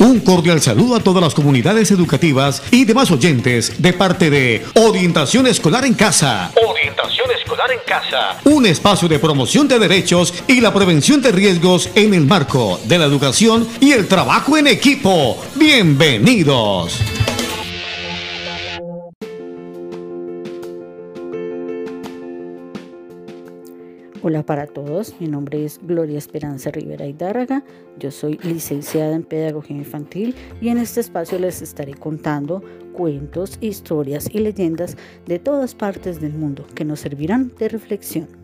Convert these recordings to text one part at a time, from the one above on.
Un cordial saludo a todas las comunidades educativas y demás oyentes de parte de Orientación Escolar en Casa. Orientación Escolar en Casa. Un espacio de promoción de derechos y la prevención de riesgos en el marco de la educación y el trabajo en equipo. Bienvenidos. Hola para todos, mi nombre es Gloria Esperanza Rivera Hidárraga, yo soy licenciada en Pedagogía Infantil y en este espacio les estaré contando cuentos, historias y leyendas de todas partes del mundo que nos servirán de reflexión.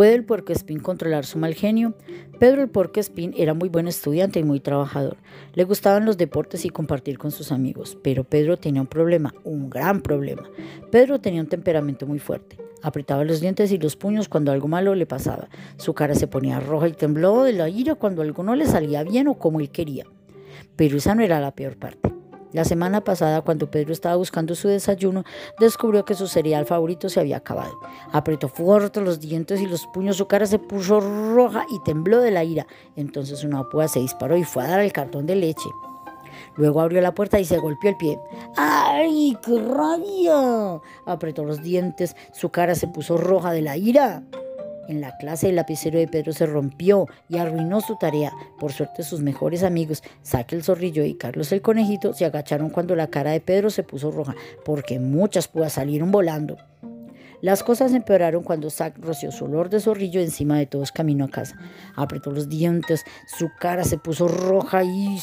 ¿Puede el puercoespín controlar su mal genio? Pedro el puercoespín era muy buen estudiante y muy trabajador. Le gustaban los deportes y compartir con sus amigos, pero Pedro tenía un problema, un gran problema. Pedro tenía un temperamento muy fuerte. Apretaba los dientes y los puños cuando algo malo le pasaba. Su cara se ponía roja y tembló de la ira cuando algo no le salía bien o como él quería. Pero esa no era la peor parte. La semana pasada, cuando Pedro estaba buscando su desayuno, descubrió que su cereal favorito se había acabado. Apretó fuerte los dientes y los puños, su cara se puso roja y tembló de la ira. Entonces una púa se disparó y fue a dar el cartón de leche. Luego abrió la puerta y se golpeó el pie. ¡Ay, qué rabia! Apretó los dientes, su cara se puso roja de la ira. En la clase el lapicero de Pedro se rompió y arruinó su tarea. Por suerte sus mejores amigos, Saque el zorrillo y Carlos el conejito, se agacharon cuando la cara de Pedro se puso roja, porque muchas púas salieron volando. Las cosas empeoraron cuando Zack roció su olor de zorrillo encima de todos camino a casa. Apretó los dientes, su cara se puso roja y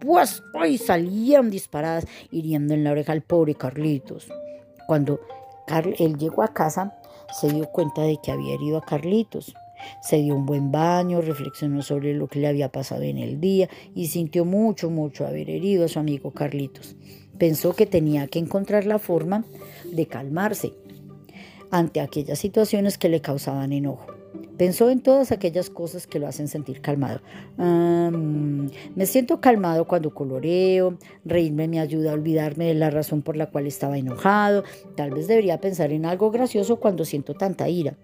pues salían disparadas, hiriendo en la oreja al pobre Carlitos. Cuando él llegó a casa, se dio cuenta de que había herido a Carlitos. Se dio un buen baño, reflexionó sobre lo que le había pasado en el día y sintió mucho, mucho haber herido a su amigo Carlitos. Pensó que tenía que encontrar la forma de calmarse ante aquellas situaciones que le causaban enojo. Pensó en todas aquellas cosas que lo hacen sentir calmado. me siento calmado cuando coloreo, reírme me ayuda a olvidarme de la razón por la cual estaba enojado, tal vez debería pensar en algo gracioso cuando siento tanta ira.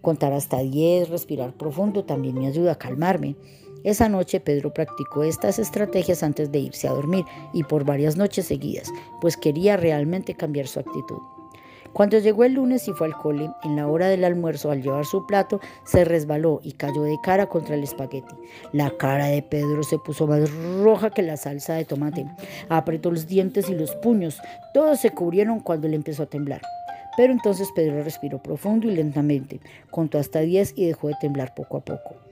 Contar hasta 10, respirar profundo también me ayuda a calmarme. Esa noche Pedro practicó estas estrategias antes de irse a dormir y por varias noches seguidas, pues quería realmente cambiar su actitud. Cuando llegó el lunes y fue al cole, en la hora del almuerzo, al llevar su plato, se resbaló y cayó de cara contra el espagueti. La cara de Pedro se puso más roja que la salsa de tomate. Apretó los dientes y los puños. Todos se cubrieron cuando le empezó a temblar. Pero entonces Pedro respiró profundo y lentamente, contó hasta 10 y dejó de temblar poco a poco.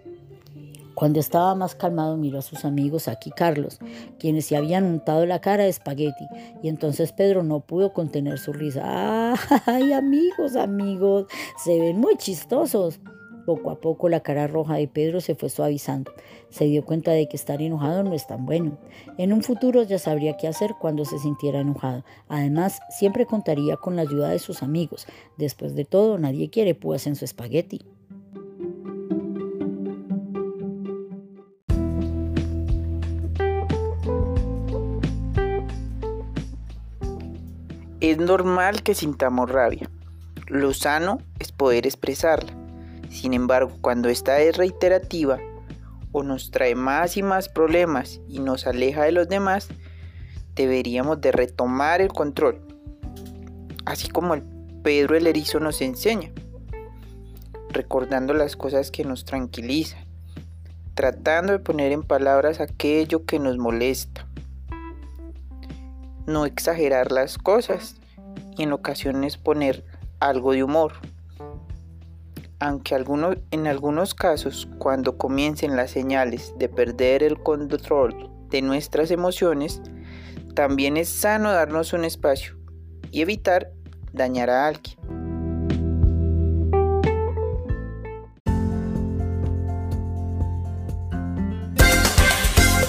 Cuando estaba más calmado miró a sus amigos aquí Carlos, quienes se habían untado la cara de espagueti, y entonces Pedro no pudo contener su risa. ¡Ay, amigos, amigos! Se ven muy chistosos. Poco a poco la cara roja de Pedro se fue suavizando. Se dio cuenta de que estar enojado no es tan bueno. En un futuro ya sabría qué hacer cuando se sintiera enojado. Además, siempre contaría con la ayuda de sus amigos. Después de todo, nadie quiere púas en su espagueti. Es normal que sintamos rabia. Lo sano es poder expresarla. Sin embargo, cuando esta es reiterativa o nos trae más y más problemas y nos aleja de los demás, deberíamos de retomar el control. Así como Pedro el Erizo nos enseña, recordando las cosas que nos tranquilizan, tratando de poner en palabras aquello que nos molesta no exagerar las cosas y en ocasiones poner algo de humor. Aunque en algunos casos, cuando comiencen las señales de perder el control de nuestras emociones, también es sano darnos un espacio y evitar dañar a alguien.